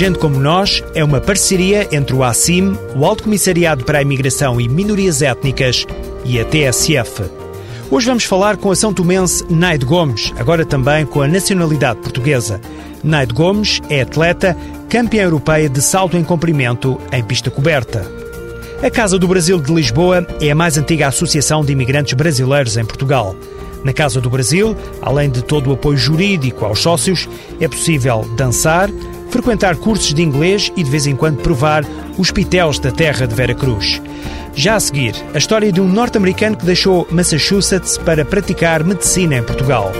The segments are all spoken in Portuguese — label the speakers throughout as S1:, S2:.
S1: Gente como Nós é uma parceria entre o ACIM, o Alto Comissariado para a Imigração e Minorias Étnicas e a TSF. Hoje vamos falar com a São Tomense Naide Gomes, agora também com a nacionalidade portuguesa. Naide Gomes é atleta, campeã europeia de salto em comprimento em pista coberta. A Casa do Brasil de Lisboa é a mais antiga associação de imigrantes brasileiros em Portugal. Na Casa do Brasil, além de todo o apoio jurídico aos sócios, é possível dançar, frequentar cursos de inglês e de vez em quando provar os pitéus da terra de Vera Cruz. Já a seguir, a história de um norte-americano que deixou Massachusetts para praticar medicina em Portugal.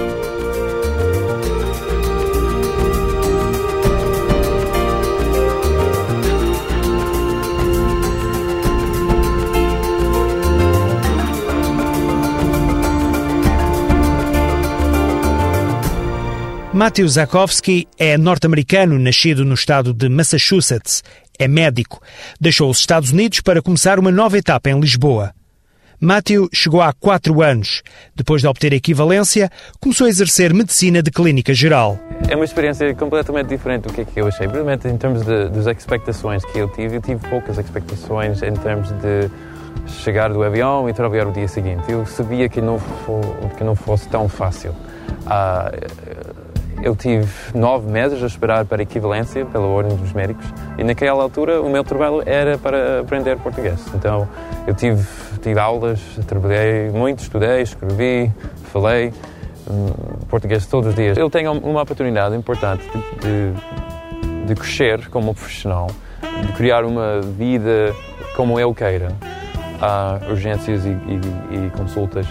S1: Matthew Zakowski é norte-americano, nascido no estado de Massachusetts. É médico. Deixou os Estados Unidos para começar uma nova etapa em Lisboa. Matthew chegou há quatro anos. Depois de obter a equivalência, começou a exercer medicina de clínica geral.
S2: É uma experiência completamente diferente do que, é que eu achei. Primeiramente, em termos de, das expectações que eu tive, eu tive poucas expectações em termos de chegar do avião e trabalhar o dia seguinte. Eu sabia que não, que não fosse tão fácil. Uh, eu tive nove meses a esperar para equivalência pela Ordem dos Médicos e naquela altura o meu trabalho era para aprender português. Então eu tive, tive aulas, trabalhei muito, estudei, escrevi, falei hum, português todos os dias. Eu tenho uma oportunidade importante de, de, de crescer como profissional, de criar uma vida como eu queira. Há urgências e, e, e consultas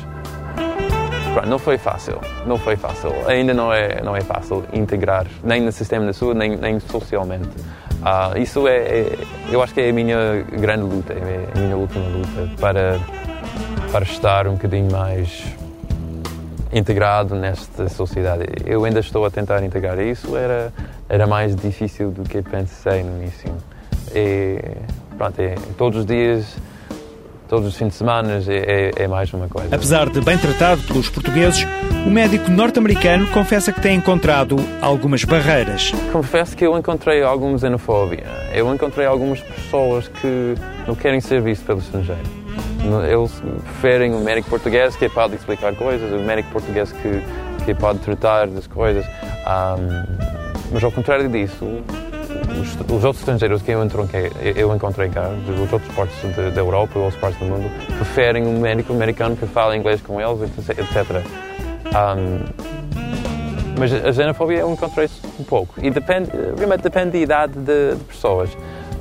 S2: não foi fácil, não foi fácil. Ainda não é, não é fácil integrar, nem no sistema de saúde, nem, nem socialmente. Uh, isso é, é, eu acho que é a minha grande luta, é a minha última luta para, para estar um bocadinho mais integrado nesta sociedade. Eu ainda estou a tentar integrar isso, era, era mais difícil do que pensei no início. E, pronto, é, todos os dias todos os fins de semana é, é, é, mais uma coisa.
S1: Apesar de bem tratado pelos portugueses, o médico norte-americano confessa que tem encontrado algumas barreiras.
S2: Confesso que eu encontrei alguma xenofobia. Eu encontrei algumas pessoas que não querem ser vistos pelo estrangeiro. Eles preferem o médico português que pode explicar coisas, o médico português que, que pode tratar das coisas. Um, mas ao contrário disso, os, os, outros estrangeiros que eu encontrei, eu encontrei cá, dos outros partes da Europa ou outras partes do mundo, preferem um médico americano que fala inglês com eles, etc. Um, mas a xenofobia eu encontrei um pouco. E depende, realmente depende da idade de, de pessoas.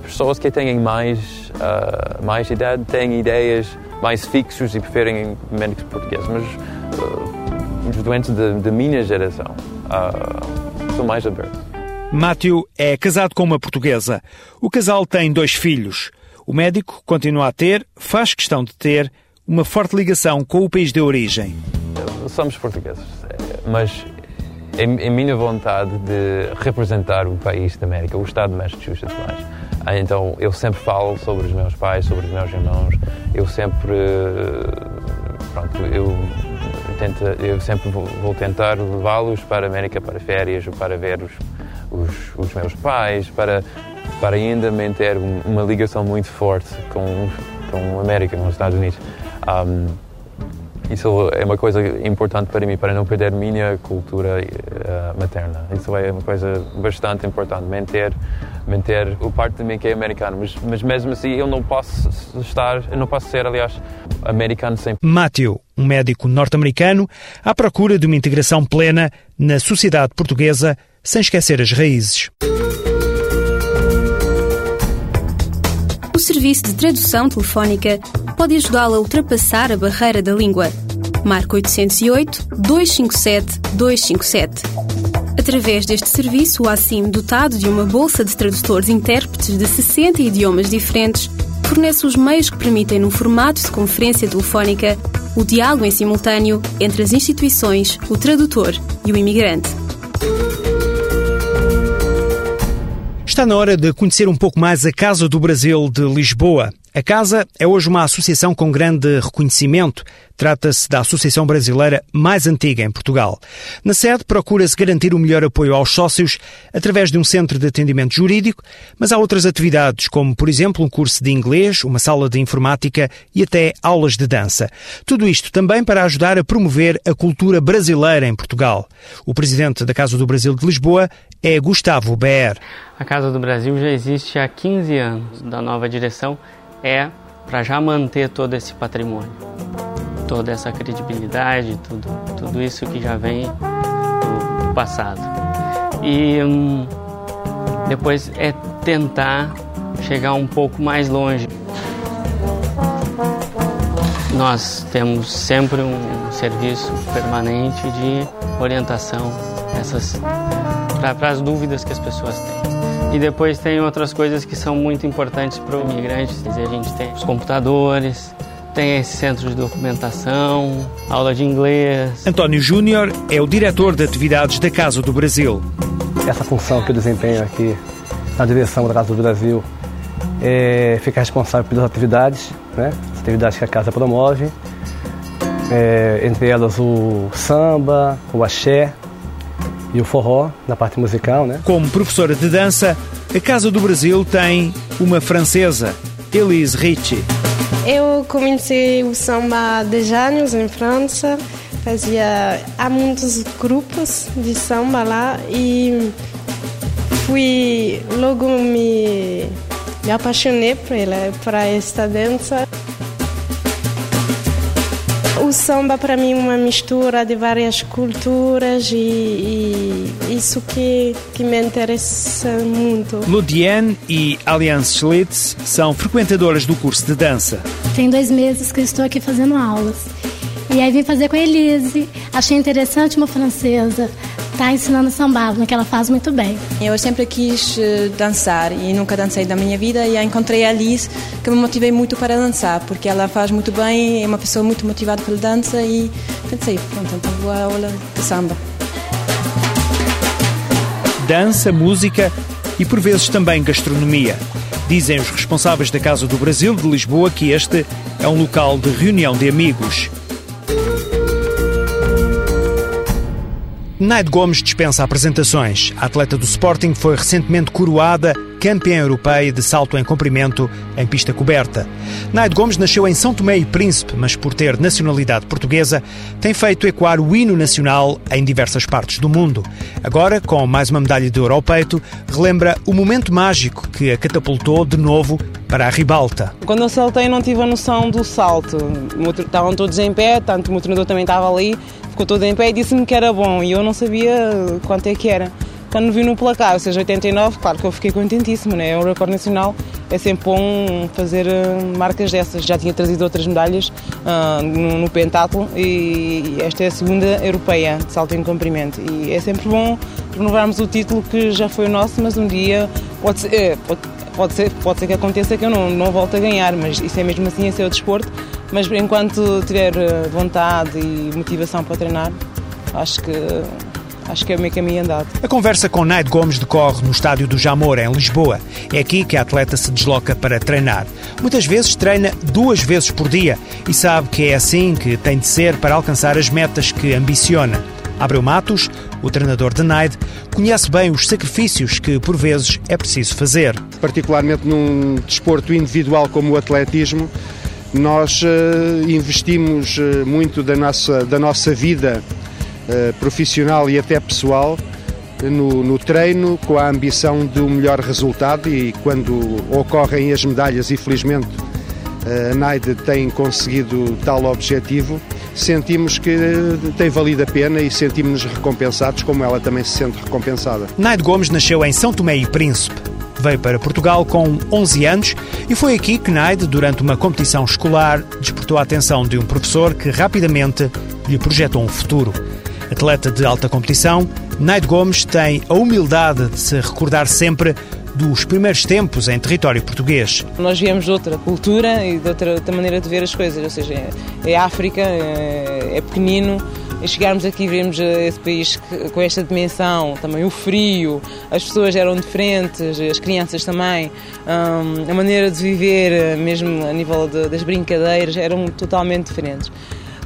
S2: Pessoas que têm mais, uh, mais idade têm ideias mais fixas e preferem médicos portugueses. Mas uh, os doentes de minha geração uh, são mais abertos.
S1: Matthew é casado com uma portuguesa. O casal tem dois filhos. O médico continua a ter, faz questão de ter, uma forte ligação com o país de origem.
S2: Somos portugueses, mas é minha vontade de representar o país da América, o estado de Massachusetts mais. Ah, então eu sempre falo sobre os meus pais, sobre os meus irmãos. Eu sempre, pronto, eu tento, eu sempre vou, vou tentar levá-los para a América para férias ou para ver os os, os meus pais, para, para ainda manter uma ligação muito forte com, com a América, com os Estados Unidos. Um, isso é uma coisa importante para mim, para não perder minha cultura uh, materna. Isso é uma coisa bastante importante, manter, manter o parte de mim que é americano. Mas, mas mesmo assim, eu não posso estar, eu não posso ser, aliás, americano sempre.
S1: Matthew, um médico norte-americano, à procura de uma integração plena na sociedade portuguesa, sem esquecer as raízes.
S3: O serviço de tradução telefónica pode ajudá-la a ultrapassar a barreira da língua. Marque 808 257 257. Através deste serviço, o ACIM, dotado de uma bolsa de tradutores intérpretes de 60 idiomas diferentes, fornece os meios que permitem, num formato de conferência telefónica, o diálogo em simultâneo entre as instituições, o tradutor e o imigrante.
S1: Está na hora de conhecer um pouco mais a Casa do Brasil de Lisboa. A Casa é hoje uma associação com grande reconhecimento. Trata-se da associação brasileira mais antiga em Portugal. Na sede, procura-se garantir o melhor apoio aos sócios através de um centro de atendimento jurídico, mas há outras atividades, como, por exemplo, um curso de inglês, uma sala de informática e até aulas de dança. Tudo isto também para ajudar a promover a cultura brasileira em Portugal. O presidente da Casa do Brasil de Lisboa é Gustavo Ber.
S4: A Casa do Brasil já existe há 15 anos. Da nova direção é para já manter todo esse patrimônio, toda essa credibilidade, tudo, tudo isso que já vem do, passado. E hum, depois é tentar chegar um pouco mais longe. Nós temos sempre um serviço permanente de orientação para as dúvidas que as pessoas têm. E depois tem outras coisas que são muito importantes para o imigrante. A gente tem os computadores, tem esse centro de documentação, aula de inglês.
S1: António Júnior é o diretor de atividades da Casa do Brasil.
S5: Essa função que eu desempenho aqui na direção da Casa do Brasil é ficar responsável pelas atividades, né? as atividades que a casa promove, é, entre elas o samba, o axé, e o forró na parte musical, né?
S1: Como professora de dança, a Casa do Brasil tem uma francesa, Elise Ritchie.
S6: Eu comecei o samba há 10 anos em França. Fazia há muitos grupos de samba lá e fui logo me me apaixonei por ela, por esta dança o samba para mim é uma mistura de várias culturas e, e, isso que, que me interessa muito.
S1: Ludiane e Allianz Schlitz são frequentadoras do curso de dança.
S7: Tem dois meses que eu estou aqui fazendo aulas. E aí vim fazer com a Elise. Achei interessante uma francesa está ensinando samba, que ela faz muito bem.
S8: Eu sempre quis eh, dançar e nunca dancei da minha vida e encontrei a Alice que me motivei muito para dançar, porque ela faz muito bem, é uma pessoa muito motivada pela dança e pensei, pronto, então vou à aula de samba.
S1: Dança, música e por vezes também gastronomia. Dizem os responsáveis da Casa do Brasil de Lisboa que este é um local de reunião de amigos Naide Gomes dispensa apresentações. A atleta do Sporting foi recentemente coroada campeã europeia de salto em comprimento em pista coberta. Naide Gomes nasceu em São Tomé e Príncipe, mas por ter nacionalidade portuguesa, tem feito ecoar o hino nacional em diversas partes do mundo. Agora, com mais uma medalha de ouro ao peito, relembra o momento mágico que a catapultou de novo para a ribalta.
S9: Quando eu saltei não tive a noção do salto. Estavam todos em pé, tanto o meu treinador também estava ali, ficou todo em pé e disse-me que era bom e eu não sabia quanto é que era. Quando vi no placar, ou seja, 89, claro que eu fiquei contentíssimo, né? É um recorde nacional, é sempre bom fazer uh, marcas dessas. Já tinha trazido outras medalhas uh, no, no pentatlo e esta é a segunda europeia de salto em comprimento. E é sempre bom renovarmos o título que já foi o nosso, mas um dia pode ser, eh, pode, pode ser, pode ser que aconteça que eu não, não volte a ganhar, mas isso é mesmo assim, esse é o desporto. Mas enquanto tiver eh, vontade e motivação para treinar, acho que acho que é o meu caminho andado.
S1: A conversa com Naide Gomes decorre no estádio do Jamor, em Lisboa. É aqui que a atleta se desloca para treinar. Muitas vezes treina duas vezes por dia e sabe que é assim que tem de ser para alcançar as metas que ambiciona. Abreu Matos, o treinador de Naide, conhece bem os sacrifícios que, por vezes, é preciso fazer.
S10: Particularmente num desporto individual como o atletismo, nós uh, investimos uh, muito da nossa, da nossa vida uh, profissional e até pessoal no, no, treino com a ambição de um melhor resultado e quando ocorrem as medalhas, e felizmente a NAIDE tem conseguido tal objetivo, sentimos que tem valido a pena e sentimos-nos recompensados como ela também se sente recompensada.
S1: Naide Gomes nasceu em São Tomé e Príncipe. Veio para Portugal com 11 anos e foi aqui que Naide, durante uma competição escolar, despertou a atenção de um professor que rapidamente lhe projetou um futuro. Atleta de alta competição, Naide Gomes tem a humildade de se recordar sempre dos primeiros tempos em território português.
S9: Nós viemos de outra cultura e de outra, outra maneira de ver as coisas, ou seja, é, é África, é, é pequenino, e chegarmos aqui e vermos esse país com esta dimensão, também o frio, as pessoas eram diferentes, as crianças também, um, a maneira de viver, mesmo a nível de, das brincadeiras, eram totalmente diferentes.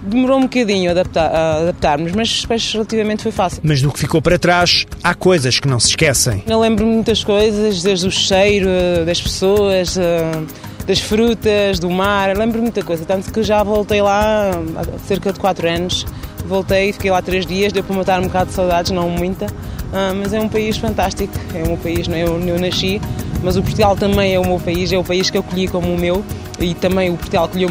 S9: Demorou um bocadinho a, adaptar, a adaptarmos, mas depois relativamente foi fácil.
S1: Mas do que ficou para trás, há coisas que não se esquecem.
S9: Eu lembro muitas coisas, desde o cheiro das pessoas, das frutas, do mar, lembro muita coisa. Tanto que já voltei lá há cerca de 4 anos. Voltei, fiquei lá 3 dias, deu para matar um bocado de saudades, não muita. mas é um país fantástico, é um país, eu, eu nasci, mas o Portugal também é o meu país, é o país que eu acolhi como o meu e também o Portugal acolheu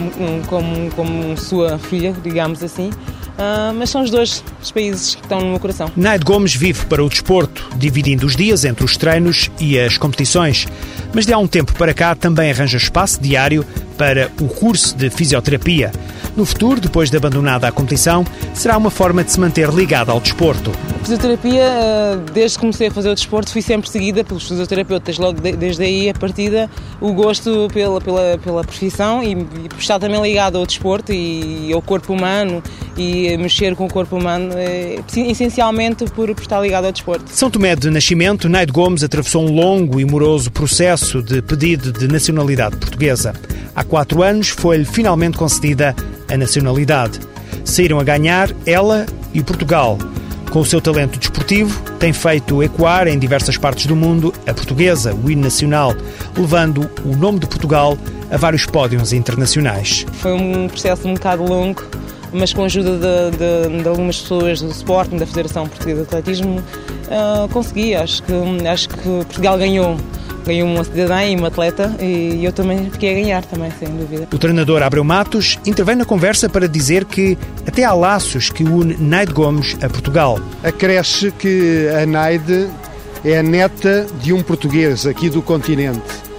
S9: como, como sua filha, digamos assim. Uh, mas são os dois os países que estão no meu coração.
S1: Naide Gomes vive para o desporto, dividindo os dias entre os treinos e as competições. Mas de há um tempo para cá também arranja espaço diário para o curso de fisioterapia. No futuro, depois de abandonada a competição, será uma forma de se manter ligada ao desporto.
S9: A fisioterapia, ah, desde que comecei a fazer o desporto, fui sempre seguida pelos fisioterapeutas. Logo desde aí, a partida, o gosto pela, pela, pela profissão e, e estar também ligado ao desporto e ao corpo humano e mexer com o corpo humano, é, essencialmente por, por estar ligado ao desporto.
S1: São Tomé de Nascimento, Naide Gomes atravessou um longo e moroso processo de pedido de nacionalidade portuguesa. Há quatro anos foi-lhe finalmente concedida a nacionalidade. Saíram a ganhar ela e Portugal. Com o seu talento desportivo, tem feito ecoar em diversas partes do mundo a portuguesa, o hino nacional, levando o nome de Portugal a vários pódios internacionais.
S9: Foi um processo um bocado longo, mas com a ajuda de, de, de algumas pessoas do Sporting, da Federação Portuguesa de Atletismo, uh, consegui. Acho que, acho que Portugal ganhou ganhou uma cidadã e uma atleta e eu também fiquei a ganhar também, sem dúvida.
S1: O treinador Abreu Matos intervém na conversa para dizer que até há laços que une Naide Gomes a Portugal.
S10: Acresce que a Naide é a neta de um português aqui do continente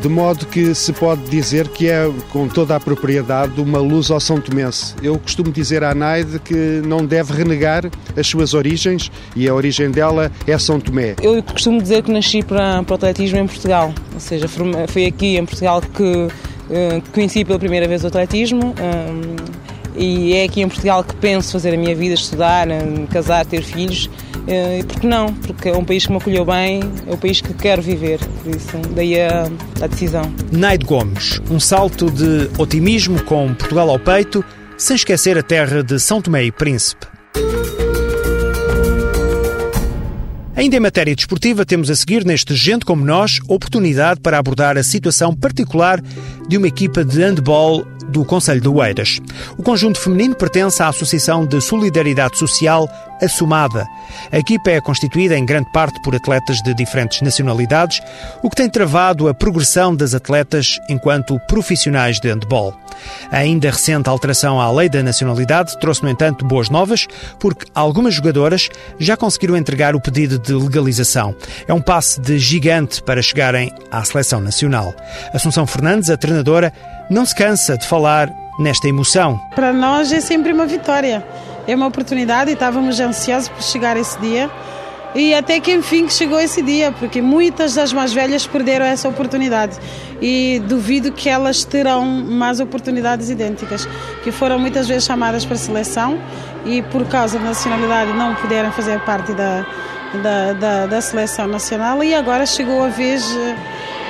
S10: de modo que se pode dizer que é, com toda a propriedade, uma luz ao São Tomense. Eu costumo dizer à Naide que não deve renegar as suas origens e a origem dela é São Tomé.
S9: Eu costumo dizer que nasci para, para o atletismo em Portugal, ou seja, foi aqui em Portugal que, eh, que conheci pela primeira vez o atletismo. Um, e é aqui em Portugal que penso fazer a minha vida, estudar, casar, ter filhos. E por que não? Porque é um país que me acolheu bem, é o país que quero viver, por isso daí a, a decisão.
S1: Naide Gomes, um salto de otimismo com Portugal ao peito, sem esquecer a terra de São Tomé e Príncipe. Ainda em matéria desportiva, temos a seguir neste Gente Como Nós oportunidade para abordar a situação particular de uma equipa de handball do Conselho de Oeiras. O conjunto feminino pertence à Associação de Solidariedade Social Assumada. A equipa é constituída em grande parte por atletas de diferentes nacionalidades, o que tem travado a progressão das atletas enquanto profissionais de handball. A ainda recente alteração à lei da nacionalidade trouxe, no entanto, boas novas, porque algumas jogadoras já conseguiram entregar o pedido de legalização. É um passo de gigante para chegarem à seleção nacional. Assunção Fernandes, a treinadora, não se cansa de falar nesta emoção.
S11: Para nós é sempre uma vitória, é uma oportunidade e estávamos ansiosos por chegar esse dia. E até que enfim chegou esse dia, porque muitas das mais velhas perderam essa oportunidade. E duvido que elas terão mais oportunidades idênticas, que foram muitas vezes chamadas para a seleção e por causa da nacionalidade não puderam fazer parte da, da, da, da seleção nacional e agora chegou a vez eh,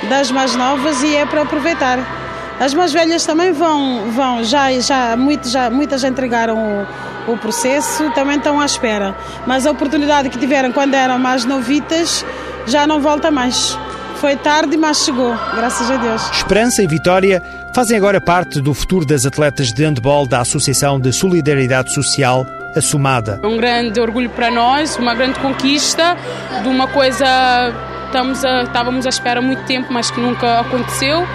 S11: das mais novas e é para aproveitar. As mais velhas também vão, vão já, já, muito, já muitas já entregaram o, o processo, também estão à espera. Mas a oportunidade que tiveram quando eram mais novitas já não volta mais. Foi tarde, mas chegou, graças a Deus.
S1: Esperança e vitória fazem agora parte do futuro das atletas de handball da Associação de Solidariedade Social, a Sumada.
S12: É um grande orgulho para nós, uma grande conquista de uma coisa estamos a, estávamos à espera há muito tempo, mas que nunca aconteceu.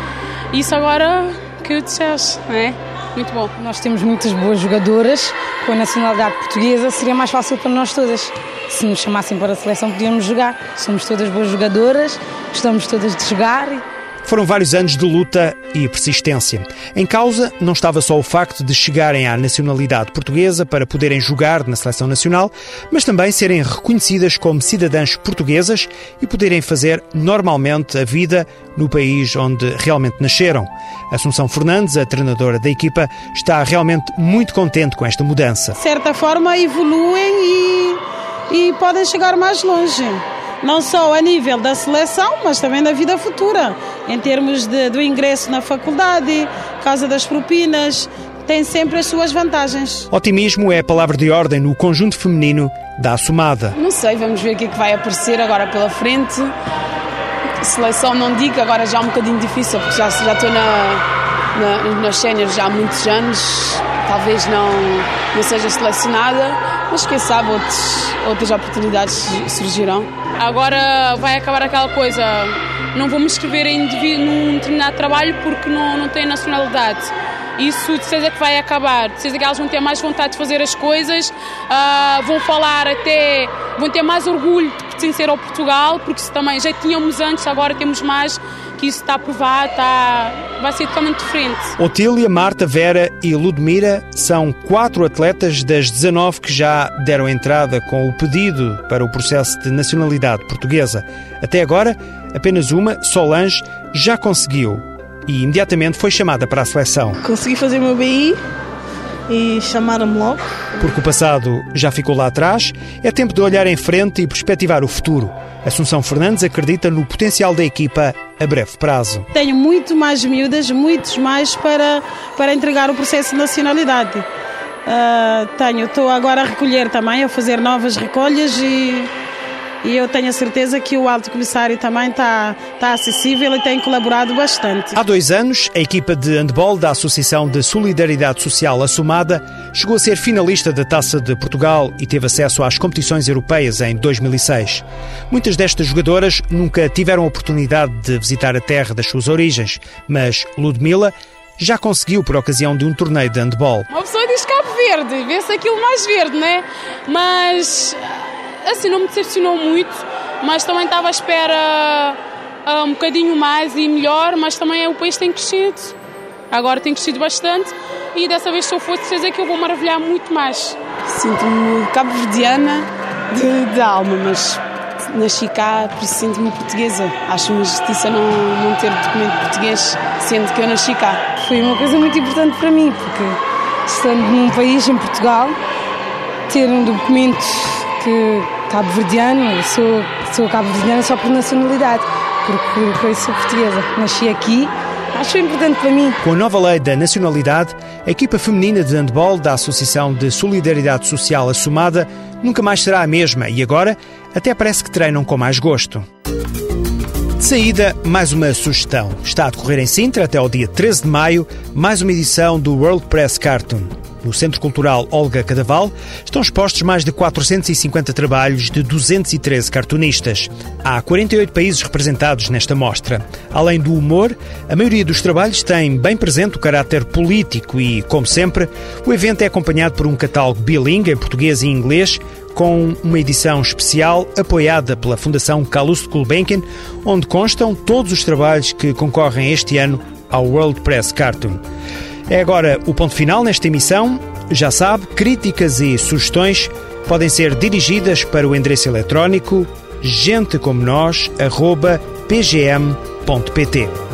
S12: Isso agora que disseste, não é? Muito bom.
S13: Nós temos muitas boas jogadoras com a nacionalidade portuguesa, seria mais fácil para nós todas. Se nos chamassem para a seleção, podíamos jogar. Somos todas boas jogadoras, gostamos todas de jogar
S1: foram vários anos de luta e persistência. Em causa não estava só o facto de chegarem à nacionalidade portuguesa para poderem jogar na seleção nacional, mas também serem reconhecidas como cidadãs portuguesas e poderem fazer normalmente a vida no país onde realmente nasceram. Assunção Fernandes, a treinadora da equipa, está realmente muito contente com esta mudança.
S11: De certa forma, evoluem e, e podem chegar mais longe não só a nível da seleção, mas também da vida futura, em termos de, do ingresso na faculdade, causa das propinas, tem sempre as suas vantagens.
S1: Otimismo é a palavra de ordem no conjunto feminino da Assomada.
S12: Não sei, vamos ver o que é que vai aparecer agora pela frente. Seleção não digo, agora já é um bocadinho difícil, porque já, já estou na, na, nas séniores já há muitos anos, talvez não, não seja selecionada, mas quem sabe outros, outras oportunidades surgirão. Agora vai acabar aquela coisa, não vou me inscrever em num determinado trabalho porque não, não tenho nacionalidade. Isso de certeza que vai acabar, de certeza que elas vão ter mais vontade de fazer as coisas, uh, vão falar até, vão ter mais orgulho de pertencer ao Portugal, porque também já tínhamos antes, agora temos mais que isso está aprovado, está, vai ser totalmente diferente.
S1: Otília, Marta, Vera e Ludmira são quatro atletas das 19 que já deram entrada com o pedido para o processo de nacionalidade portuguesa. Até agora, apenas uma, Solange, já conseguiu e imediatamente foi chamada para a seleção.
S14: Consegui fazer o meu BI e chamaram-me logo.
S1: Porque o passado já ficou lá atrás, é tempo de olhar em frente e perspectivar o futuro. Assunção Fernandes acredita no potencial da equipa a breve prazo.
S11: Tenho muito mais miúdas, muitos mais para, para entregar o processo de nacionalidade. Uh, tenho, estou agora a recolher também, a fazer novas recolhas e e eu tenho a certeza que o Alto Comissário também está, está acessível e tem colaborado bastante.
S1: Há dois anos, a equipa de handball da Associação de Solidariedade Social Assumada chegou a ser finalista da Taça de Portugal e teve acesso às competições europeias em 2006. Muitas destas jogadoras nunca tiveram a oportunidade de visitar a terra das suas origens, mas Ludmila já conseguiu por ocasião de um torneio de handball.
S12: Uma pessoa diz Cabo Verde, vê-se aquilo mais verde, né? Mas assim, não me decepcionou muito, mas também estava à espera uh, um bocadinho mais e melhor, mas também o país tem crescido. Agora tem crescido bastante e dessa vez, se eu for, certeza que eu vou maravilhar muito mais.
S14: Sinto-me cabo-verdiana de, de, alma, mas nasci cá, por isso sinto-me portuguesa. Acho uma justiça não, não ter documento português, sendo que eu nasci cá. Foi uma coisa muito importante para mim, porque estando num país, em Portugal, ter um documento que cabo-verdiano, sou, sou cabo-verdiana só por nacionalidade, porque, porque sou portuguesa. Nasci aqui, acho importante para mim.
S1: Com a nova lei da nacionalidade, a equipa feminina de handball da Associação de Solidariedade Social Assumada nunca mais será a mesma e agora até parece que treinam com mais gosto. De saída, mais uma sugestão. Está a decorrer em Sintra até ao dia 13 de maio mais uma edição do World Press Cartoon. No Centro Cultural Olga Cadaval estão expostos mais de 450 trabalhos de 213 cartunistas. Há 48 países representados nesta mostra. Além do humor, a maioria dos trabalhos tem bem presente o caráter político e, como sempre, o evento é acompanhado por um catálogo bilingue em português e inglês, com uma edição especial apoiada pela Fundação Calouste Gulbenkian, onde constam todos os trabalhos que concorrem este ano ao World Press Cartoon. É agora o ponto final nesta emissão. Já sabe, críticas e sugestões podem ser dirigidas para o endereço eletrónico gentecomonos.pgm.pt.